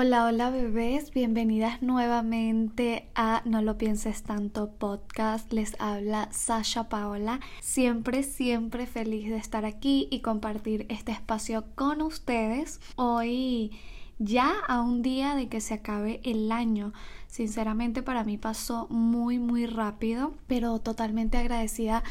Hola, hola bebés, bienvenidas nuevamente a No lo pienses tanto podcast. Les habla Sasha Paola. Siempre, siempre feliz de estar aquí y compartir este espacio con ustedes. Hoy ya a un día de que se acabe el año. Sinceramente para mí pasó muy, muy rápido, pero totalmente agradecida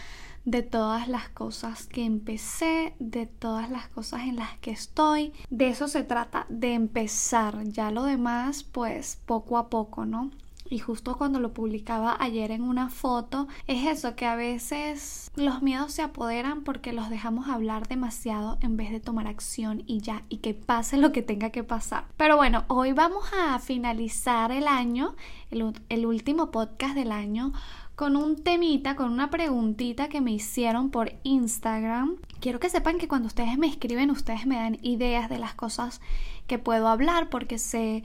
de todas las cosas que empecé, de todas las cosas en las que estoy. De eso se trata, de empezar. Ya lo demás, pues poco a poco, ¿no? Y justo cuando lo publicaba ayer en una foto, es eso que a veces los miedos se apoderan porque los dejamos hablar demasiado en vez de tomar acción y ya, y que pase lo que tenga que pasar. Pero bueno, hoy vamos a finalizar el año, el, el último podcast del año con un temita, con una preguntita que me hicieron por Instagram. Quiero que sepan que cuando ustedes me escriben, ustedes me dan ideas de las cosas que puedo hablar porque sé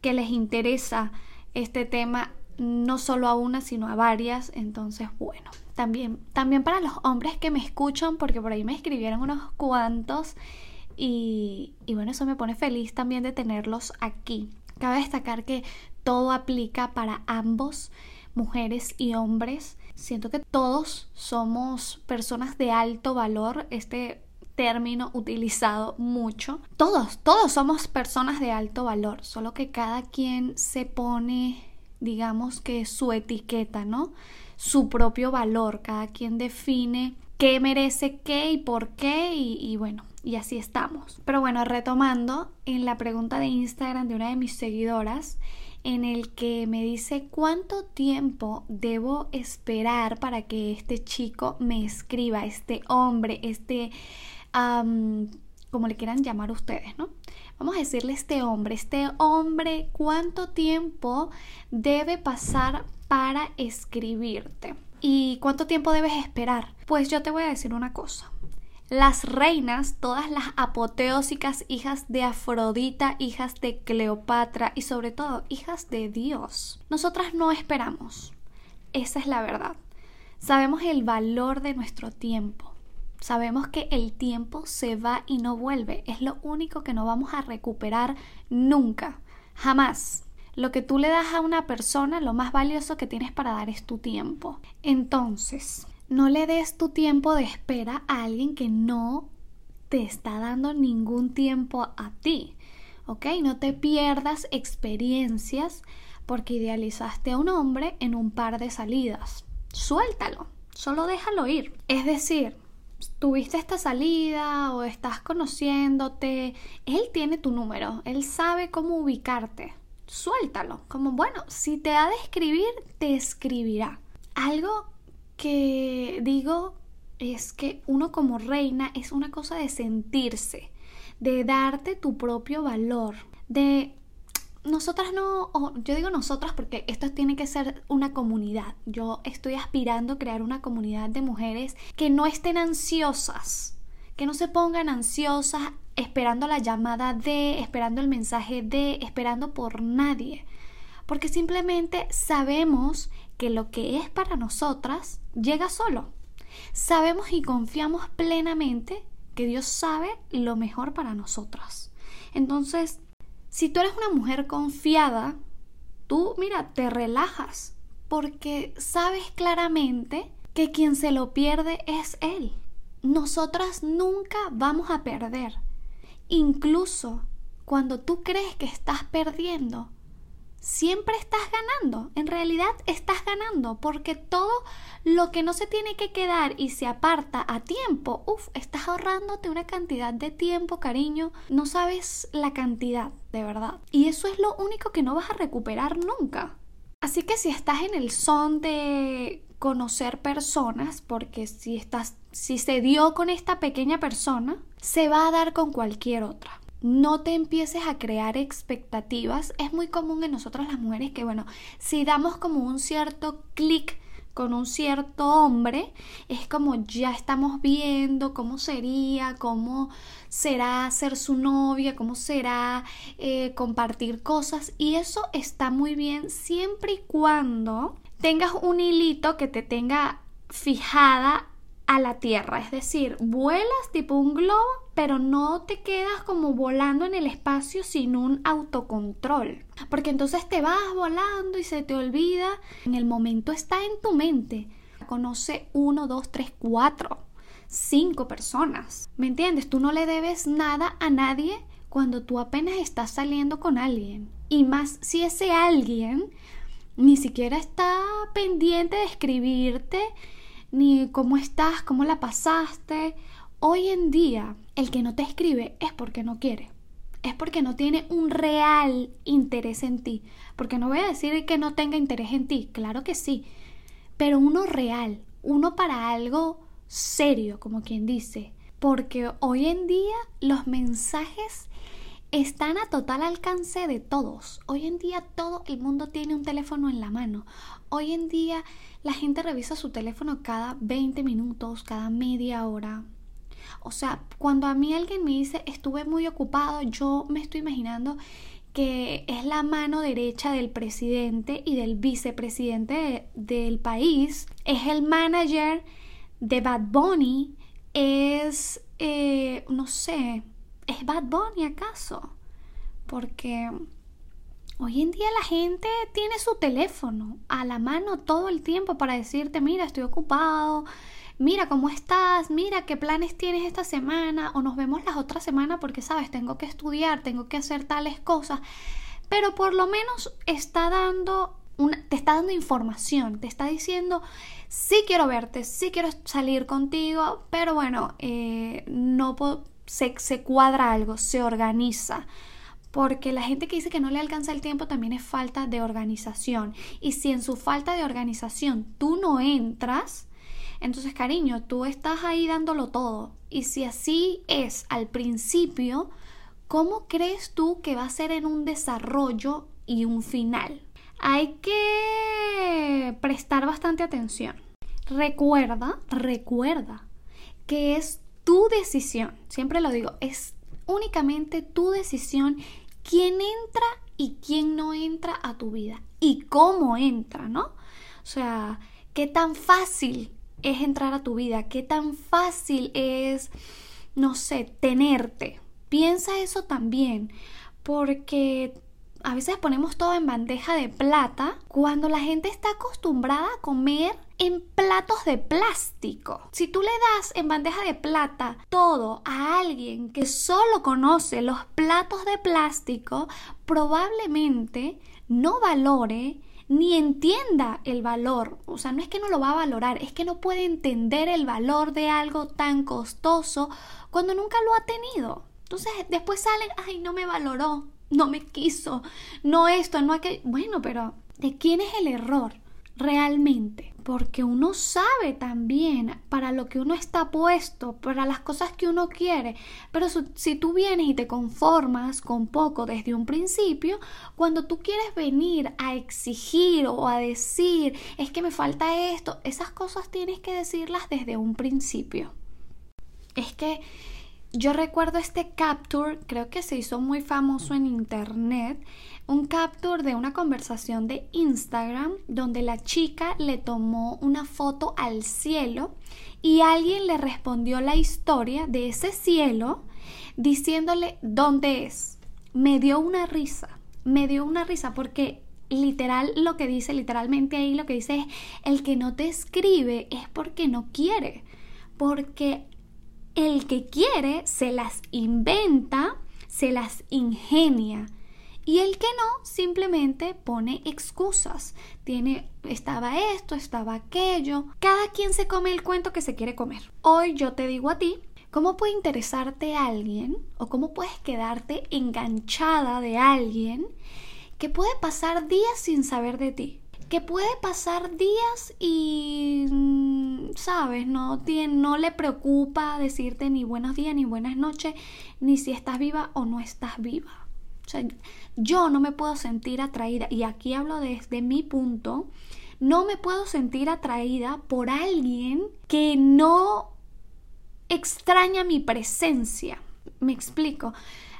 que les interesa este tema no solo a una, sino a varias. Entonces, bueno, también, también para los hombres que me escuchan, porque por ahí me escribieron unos cuantos. Y, y bueno, eso me pone feliz también de tenerlos aquí. Cabe destacar que todo aplica para ambos mujeres y hombres. Siento que todos somos personas de alto valor. Este término utilizado mucho. Todos, todos somos personas de alto valor, solo que cada quien se pone, digamos que su etiqueta, ¿no? Su propio valor, cada quien define qué merece qué y por qué y, y bueno, y así estamos. Pero bueno, retomando en la pregunta de Instagram de una de mis seguidoras, en el que me dice cuánto tiempo debo esperar para que este chico me escriba, este hombre, este, como le quieran llamar ustedes, ¿no? Vamos a decirle este hombre, este hombre, cuánto tiempo debe pasar para escribirte. ¿Y cuánto tiempo debes esperar? Pues yo te voy a decir una cosa las reinas, todas las apoteósicas hijas de Afrodita, hijas de Cleopatra y sobre todo hijas de Dios. Nosotras no esperamos. Esa es la verdad. Sabemos el valor de nuestro tiempo. Sabemos que el tiempo se va y no vuelve. Es lo único que no vamos a recuperar nunca. Jamás. Lo que tú le das a una persona, lo más valioso que tienes para dar es tu tiempo. Entonces, no le des tu tiempo de espera a alguien que no te está dando ningún tiempo a ti. ¿Ok? No te pierdas experiencias porque idealizaste a un hombre en un par de salidas. Suéltalo, solo déjalo ir. Es decir, tuviste esta salida o estás conociéndote, él tiene tu número, él sabe cómo ubicarte. Suéltalo, como bueno, si te ha de escribir, te escribirá. Algo que digo es que uno como reina es una cosa de sentirse, de darte tu propio valor, de nosotras no, yo digo nosotras porque esto tiene que ser una comunidad. Yo estoy aspirando a crear una comunidad de mujeres que no estén ansiosas, que no se pongan ansiosas esperando la llamada de, esperando el mensaje de, esperando por nadie. Porque simplemente sabemos que lo que es para nosotras llega solo. Sabemos y confiamos plenamente que Dios sabe lo mejor para nosotras. Entonces, si tú eres una mujer confiada, tú, mira, te relajas porque sabes claramente que quien se lo pierde es Él. Nosotras nunca vamos a perder. Incluso cuando tú crees que estás perdiendo, siempre estás ganando. En realidad estás ganando porque todo lo que no se tiene que quedar y se aparta a tiempo, uff, estás ahorrándote una cantidad de tiempo, cariño. No sabes la cantidad, de verdad. Y eso es lo único que no vas a recuperar nunca. Así que si estás en el son de conocer personas, porque si estás, si se dio con esta pequeña persona, se va a dar con cualquier otra no te empieces a crear expectativas. Es muy común en nosotras las mujeres que, bueno, si damos como un cierto clic con un cierto hombre, es como ya estamos viendo cómo sería, cómo será ser su novia, cómo será eh, compartir cosas. Y eso está muy bien siempre y cuando tengas un hilito que te tenga fijada a la tierra, es decir, vuelas tipo un globo, pero no te quedas como volando en el espacio sin un autocontrol, porque entonces te vas volando y se te olvida, en el momento está en tu mente. Conoce uno, dos, tres, cuatro, cinco personas, ¿me entiendes? Tú no le debes nada a nadie cuando tú apenas estás saliendo con alguien, y más si ese alguien ni siquiera está pendiente de escribirte ni cómo estás, cómo la pasaste. Hoy en día, el que no te escribe es porque no quiere. Es porque no tiene un real interés en ti. Porque no voy a decir que no tenga interés en ti, claro que sí. Pero uno real, uno para algo serio, como quien dice. Porque hoy en día los mensajes están a total alcance de todos. Hoy en día todo el mundo tiene un teléfono en la mano. Hoy en día la gente revisa su teléfono cada 20 minutos, cada media hora. O sea, cuando a mí alguien me dice estuve muy ocupado, yo me estoy imaginando que es la mano derecha del presidente y del vicepresidente del país, es el manager de Bad Bunny, es, eh, no sé, ¿Es Bad Bunny acaso? Porque hoy en día la gente tiene su teléfono a la mano todo el tiempo para decirte, mira, estoy ocupado, mira cómo estás, mira qué planes tienes esta semana o nos vemos las otras semanas porque, sabes, tengo que estudiar, tengo que hacer tales cosas. Pero por lo menos está dando una, te está dando información, te está diciendo, sí quiero verte, sí quiero salir contigo, pero bueno, eh, no puedo se, cuadra algo, se organiza. Porque la gente que dice que no le alcanza el tiempo también es falta de organización. Y si en su falta de organización tú no entras, entonces cariño, tú estás ahí dándolo todo. Y si así es al principio, ¿cómo crees tú que va a ser en un desarrollo y un final? Hay que prestar bastante atención. Recuerda, recuerda que es tu decisión, siempre lo digo, es únicamente tu decisión quién entra y quién no entra a tu vida y cómo entra, ¿no? O sea, qué tan fácil es entrar a tu vida, qué tan fácil es, no sé, tenerte. Piensa eso también, porque a veces ponemos todo en bandeja de plata cuando la gente está acostumbrada a comer en platos de plástico. Si tú le das en bandeja de plata todo a alguien que solo conoce los platos de plástico, probablemente no valore ni entienda el valor. O sea, no es que no lo va a valorar, es que no puede entender el valor de algo tan costoso cuando nunca lo ha tenido. Entonces después salen, ay, no me valoró, no me quiso, no esto, no aquello. Bueno, pero ¿de quién es el error realmente? Porque uno sabe también para lo que uno está puesto, para las cosas que uno quiere. Pero si tú vienes y te conformas con poco desde un principio, cuando tú quieres venir a exigir o a decir, es que me falta esto, esas cosas tienes que decirlas desde un principio. Es que yo recuerdo este capture, creo que se hizo muy famoso en internet, un capture de una conversación de Instagram donde la chica le tomó una foto al cielo y alguien le respondió la historia de ese cielo diciéndole dónde es. Me dio una risa, me dio una risa porque literal lo que dice, literalmente ahí lo que dice es, el que no te escribe es porque no quiere, porque el que quiere se las inventa, se las ingenia. Y el que no simplemente pone excusas. Tiene, estaba esto, estaba aquello. Cada quien se come el cuento que se quiere comer. Hoy yo te digo a ti, ¿cómo puede interesarte alguien o cómo puedes quedarte enganchada de alguien que puede pasar días sin saber de ti? que puede pasar días y, sabes, no, tiene, no le preocupa decirte ni buenos días, ni buenas noches, ni si estás viva o no estás viva. O sea, yo no me puedo sentir atraída, y aquí hablo desde mi punto, no me puedo sentir atraída por alguien que no extraña mi presencia. Me explico.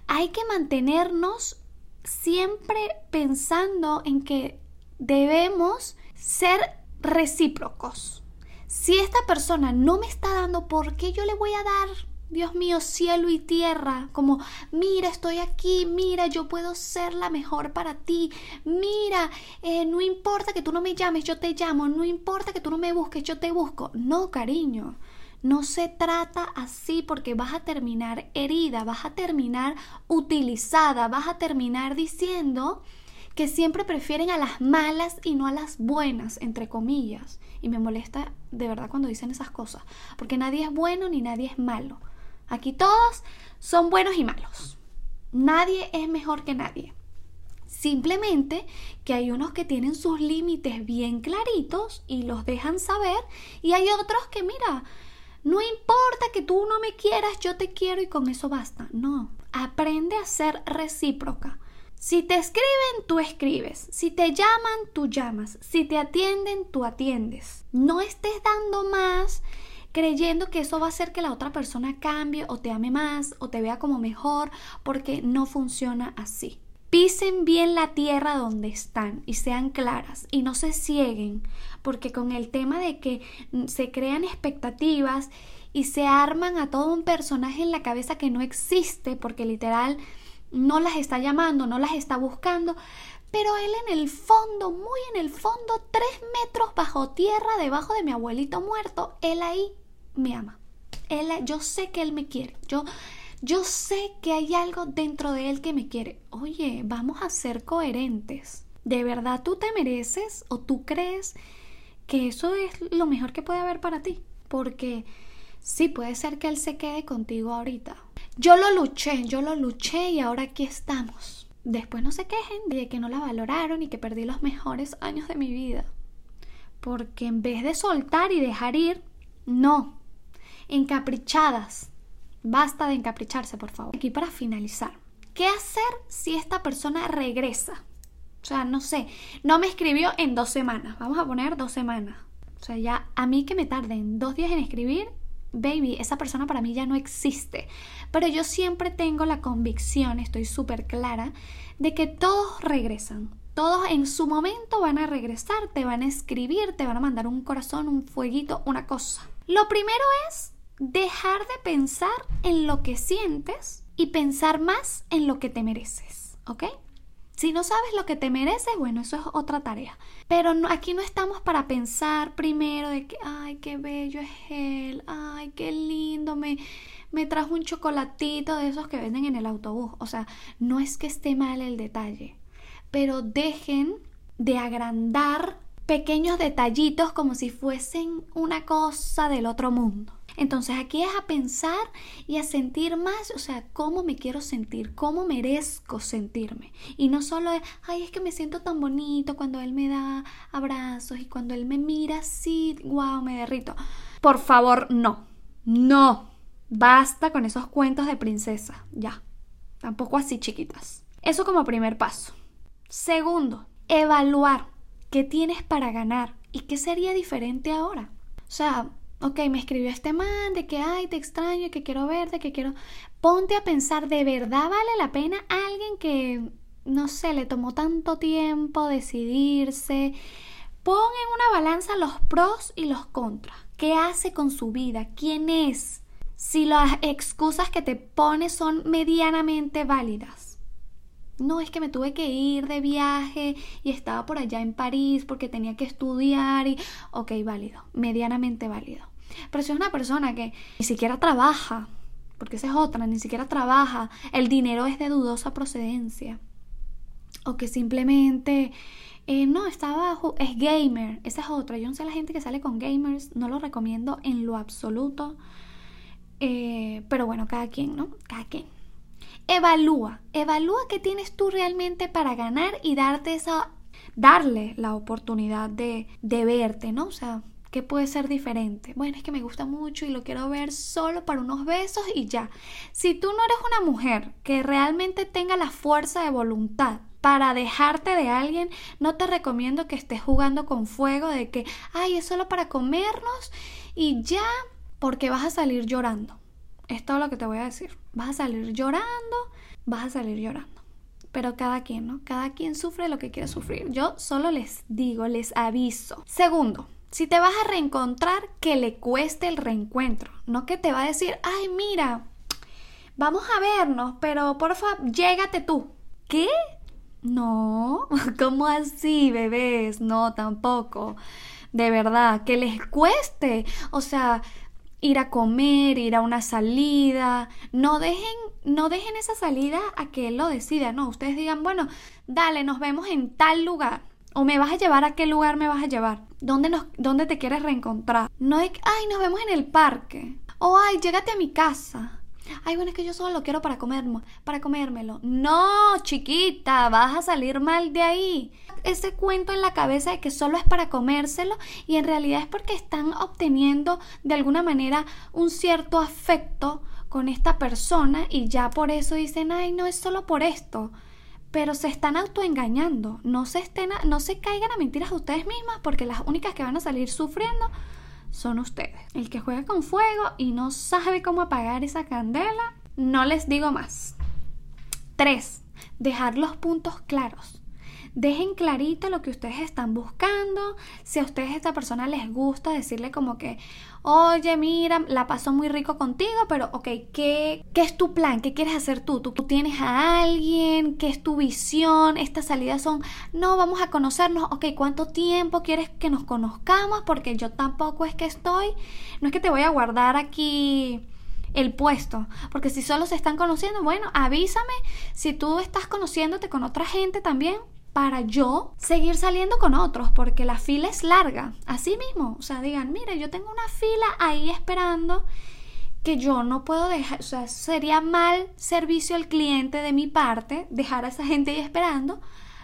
Hay que mantenernos siempre pensando en que debemos ser recíprocos. Si esta persona no me está dando, ¿por qué yo le voy a dar? Dios mío, cielo y tierra, como, mira, estoy aquí, mira, yo puedo ser la mejor para ti, mira, eh, no importa que tú no me llames, yo te llamo, no importa que tú no me busques, yo te busco. No, cariño, no se trata así porque vas a terminar herida, vas a terminar utilizada, vas a terminar diciendo que siempre prefieren a las malas y no a las buenas, entre comillas. Y me molesta de verdad cuando dicen esas cosas, porque nadie es bueno ni nadie es malo. Aquí todos son buenos y malos. Nadie es mejor que nadie. Simplemente que hay unos que tienen sus límites bien claritos y los dejan saber y hay otros que mira, no importa que tú no me quieras, yo te quiero y con eso basta. No, aprende a ser recíproca. Si te escriben, tú escribes. Si te llaman, tú llamas. Si te atienden, tú atiendes. No estés dando más creyendo que eso va a hacer que la otra persona cambie o te ame más o te vea como mejor, porque no funciona así. Pisen bien la tierra donde están y sean claras y no se cieguen, porque con el tema de que se crean expectativas y se arman a todo un personaje en la cabeza que no existe, porque literal no las está llamando, no las está buscando, pero él en el fondo, muy en el fondo, tres metros bajo tierra, debajo de mi abuelito muerto, él ahí me ama. Él, yo sé que él me quiere. Yo, yo sé que hay algo dentro de él que me quiere. Oye, vamos a ser coherentes. ¿De verdad tú te mereces o tú crees que eso es lo mejor que puede haber para ti? Porque sí, puede ser que él se quede contigo ahorita, yo lo luché, yo lo luché y ahora aquí estamos. Después no se quejen de que no la valoraron y que perdí los mejores años de mi vida. Porque en vez de soltar y dejar ir, no. Encaprichadas. Basta de encapricharse, por favor. Aquí para finalizar. ¿Qué hacer si esta persona regresa? O sea, no sé, no me escribió en dos semanas. Vamos a poner dos semanas. O sea, ya a mí que me tarden dos días en escribir, baby, esa persona para mí ya no existe. Pero yo siempre tengo la convicción, estoy súper clara, de que todos regresan. Todos en su momento van a regresar, te van a escribir, te van a mandar un corazón, un fueguito, una cosa. Lo primero es dejar de pensar en lo que sientes y pensar más en lo que te mereces, ¿ok? Si no sabes lo que te mereces, bueno, eso es otra tarea. Pero aquí no estamos para pensar primero de que, ay, qué bello es él, ay, qué lindo, me, me trajo un chocolatito de esos que venden en el autobús. O sea, no es que esté mal el detalle, pero dejen de agrandar pequeños detallitos como si fuesen una cosa del otro mundo. Entonces aquí es a pensar y a sentir más, o sea, cómo me quiero sentir, cómo merezco sentirme. Y no solo es, ay, es que me siento tan bonito cuando él me da abrazos y cuando él me mira así, wow, me derrito. Por favor, no, no, basta con esos cuentos de princesa, ya, tampoco así chiquitas. Eso como primer paso. Segundo, evaluar qué tienes para ganar y qué sería diferente ahora. O sea, ok, me escribió este man de que, ay, te extraño, que quiero verte, que quiero... Ponte a pensar, ¿de verdad vale la pena alguien que, no sé, le tomó tanto tiempo decidirse? Pon en una balanza los pros y los contras. ¿Qué hace con su vida? ¿Quién es? Si las excusas que te pone son medianamente válidas. No, es que me tuve que ir de viaje y estaba por allá en París porque tenía que estudiar y... Ok, válido, medianamente válido. Pero si es una persona que ni siquiera trabaja, porque esa es otra, ni siquiera trabaja, el dinero es de dudosa procedencia, o que simplemente eh, no, está abajo, es gamer, esa es otra. Yo no sé la gente que sale con gamers, no lo recomiendo en lo absoluto. Eh, pero bueno, cada quien, ¿no? Cada quien. Evalúa, evalúa qué tienes tú realmente para ganar y darte esa, darle la oportunidad de, de verte, ¿no? O sea, ¿Qué puede ser diferente? Bueno, es que me gusta mucho y lo quiero ver solo para unos besos y ya. Si tú no eres una mujer que realmente tenga la fuerza de voluntad para dejarte de alguien, no te recomiendo que estés jugando con fuego de que, ay, es solo para comernos y ya, porque vas a salir llorando. Es todo lo que te voy a decir. Vas a salir llorando, vas a salir llorando. Pero cada quien, ¿no? Cada quien sufre lo que quiere sufrir. Yo solo les digo, les aviso. Segundo, Si te vas a reencontrar, que le cueste el reencuentro, no que te va a decir, ay, mira, vamos a vernos, pero por favor, llégate tú. ¿Qué? No, ¿cómo así, bebés? No, tampoco. De verdad, que les cueste. O sea, ir a comer, ir a una salida. No dejen, no dejen esa salida a que él lo decida. No, ustedes digan, bueno, dale, nos vemos en tal lugar. O me vas a llevar a qué lugar me vas a llevar. ¿Dónde, nos, dónde te quieres reencontrar? No es, ay, nos vemos en el parque. O ay, llégate a mi casa. Ay, bueno, es que yo solo lo quiero para comerme, para comérmelo. No, chiquita, vas a salir mal de ahí. Ese cuento en la cabeza de que solo es para comérselo y en realidad es porque están obteniendo de alguna manera un cierto afecto con esta persona y ya por eso dicen, ay, no es solo por esto pero se están autoengañando. No se, estén no se caigan a mentiras a ustedes mismas porque las únicas que van a salir sufriendo son ustedes. El que juega con fuego y no sabe cómo apagar esa candela, no les digo más. 3. Dejar los puntos claros. Dejen clarito lo que ustedes están buscando. Si a ustedes esta persona les gusta, decirle como que, oye, mira, la paso muy rico contigo, pero ok, ¿qué, qué es tu plan? ¿Qué quieres hacer tú? tú? ¿Tú tienes a alguien? ¿Qué es tu visión? Estas salidas son, no, vamos a conocernos, ok, ¿cuánto tiempo quieres que nos conozcamos? Porque yo tampoco es que estoy, no es que te voy a guardar aquí el puesto. Porque si solo se están conociendo, bueno, avísame si tú estás conociéndote con otra gente también para yo seguir saliendo con otros, porque la fila es larga. Así mismo, o sea, digan, mire, yo tengo una fila ahí esperando que yo no puedo dejar, o sea, sería mal servicio al cliente de mi parte dejar a esa gente ahí esperando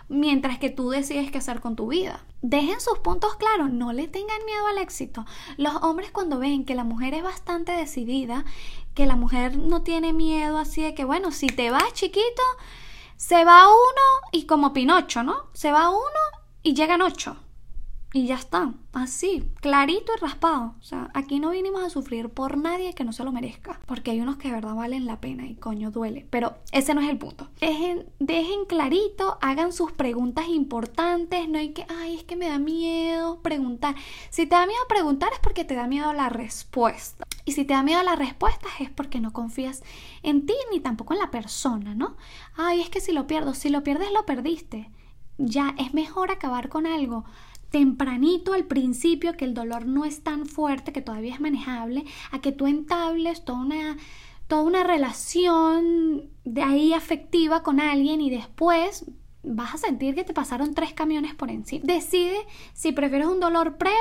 mientras que tú decides qué hacer con tu vida. Dejen sus puntos claros, no le tengan miedo al éxito. Los hombres cuando ven que la mujer es bastante decidida, que la mujer no tiene miedo así de que, bueno, si te vas chiquito, se va uno y como Pinocho, ¿no? Se va uno y llegan ocho. Y ya está, así, clarito y raspado. O sea, aquí no vinimos a sufrir por nadie que no se lo merezca. Porque hay unos que de verdad valen la pena y coño duele. Pero ese no es el punto. Dejen, dejen clarito, hagan sus preguntas importantes. No hay que, ay, es que me da miedo preguntar. Si te da miedo preguntar es porque te da miedo la respuesta. Y si te da miedo la respuesta es porque no confías en ti ni tampoco en la persona, ¿no? Ay, es que si lo pierdo, si lo pierdes, lo perdiste. Ya, es mejor acabar con algo tempranito al principio, que el dolor no es tan fuerte, que todavía es manejable, a que tú entables toda una, toda una relación de ahí afectiva con alguien y después vas a sentir que te pasaron tres camiones por encima. Decide si prefieres un dolor previo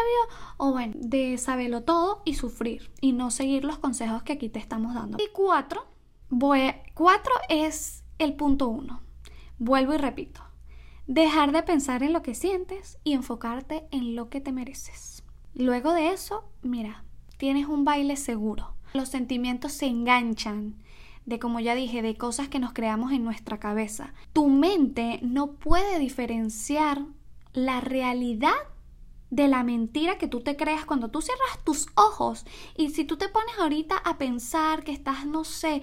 o bueno, de saberlo todo y sufrir y no seguir los consejos que aquí te estamos dando. Y cuatro, voy, cuatro es el punto uno. Vuelvo y repito. Dejar de pensar en lo que sientes y enfocarte en lo que te mereces. Luego de eso, mira, tienes un baile seguro. Los sentimientos se enganchan de, como ya dije, de cosas que nos creamos en nuestra cabeza. Tu mente no puede diferenciar la realidad de la mentira que tú te creas cuando tú cierras tus ojos y si tú te pones ahorita a pensar que estás, no sé,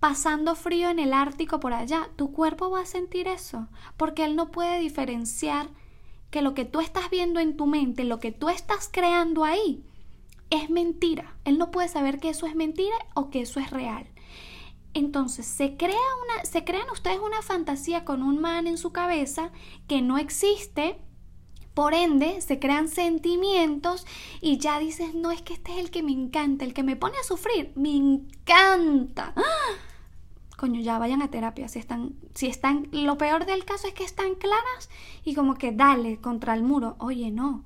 pasando frío en el Ártico por allá, tu cuerpo va a sentir eso, porque él no puede diferenciar que lo que tú estás viendo en tu mente, lo que tú estás creando ahí, es mentira. Él no puede saber que eso es mentira o que eso es real. Entonces, se crea una se crean ustedes una fantasía con un man en su cabeza que no existe. Por ende, se crean sentimientos y ya dices, no es que este es el que me encanta, el que me pone a sufrir, me encanta. ¡Ah! coño, ya vayan a terapia. Si están, si están, lo peor del caso es que están claras y como que dale contra el muro. Oye, no.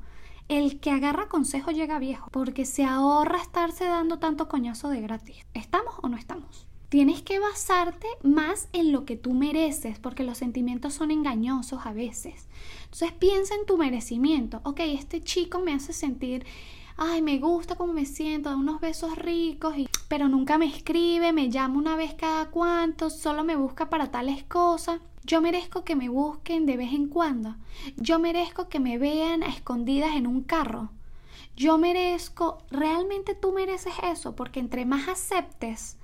El que agarra consejo llega viejo, porque se ahorra estarse dando tanto coñazo de gratis. ¿Estamos o no estamos? Tienes que basarte más en lo que tú mereces, porque los sentimientos son engañosos a veces. Entonces piensa en tu merecimiento. Ok, este chico me hace sentir ay, me gusta cómo me siento, da unos besos ricos, y, pero nunca me escribe, me llama una vez cada cuanto, solo me busca para tales cosas. Yo merezco que me busquen de vez en cuando. Yo merezco que me vean a escondidas en un carro. Yo merezco, realmente tú mereces eso, porque entre más aceptes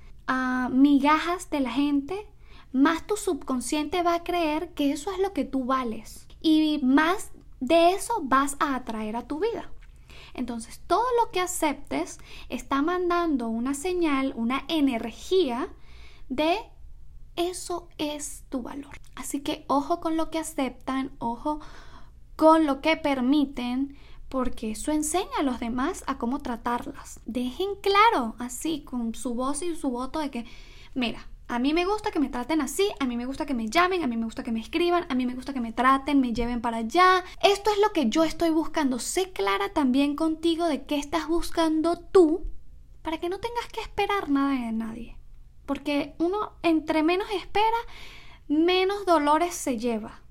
migajas de la gente, más tu subconsciente va a creer que eso es lo que tú vales. Y más de eso vas a atraer a tu vida. Entonces, todo lo que aceptes está mandando una señal, una energía de eso es tu valor. Así que ojo con lo que aceptan, ojo con lo que permiten, porque eso enseña a los demás a cómo tratarlas. Dejen claro, así, con su voz y su voto de que, mira, a mí me gusta que me traten así, a mí me gusta que me llamen, a mí me gusta que me escriban, a mí me gusta que me traten, me lleven para allá. Esto es lo que yo estoy buscando. Sé clara también contigo de qué estás buscando tú para que no tengas que esperar nada de nadie. Porque uno entre menos espera, menos dolores se lleva.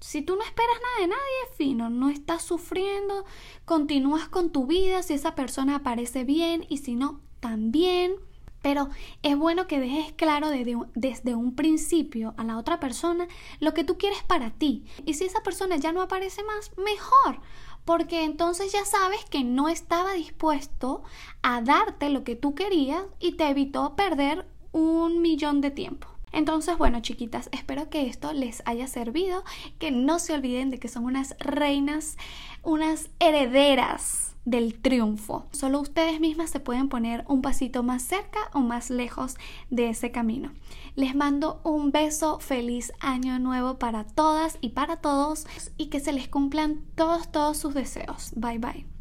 Si tú no esperas nada de nadie, fino, no estás sufriendo, continúas con tu vida, si esa persona aparece bien y si no, también. Pero es bueno que dejes claro desde un, principio a la otra persona lo que tú quieres para ti. Y si esa persona ya no aparece más, mejor. Porque entonces ya sabes que no estaba dispuesto a darte lo que tú querías y te evitó perder un millón de tiempo. Entonces, bueno, chiquitas, espero que esto les haya servido, que no se olviden de que son unas reinas, unas herederas del triunfo. Solo ustedes mismas se pueden poner un pasito más cerca o más lejos de ese camino. Les mando un beso, feliz año nuevo para todas y para todos y que se les cumplan todos, todos sus deseos. Bye bye.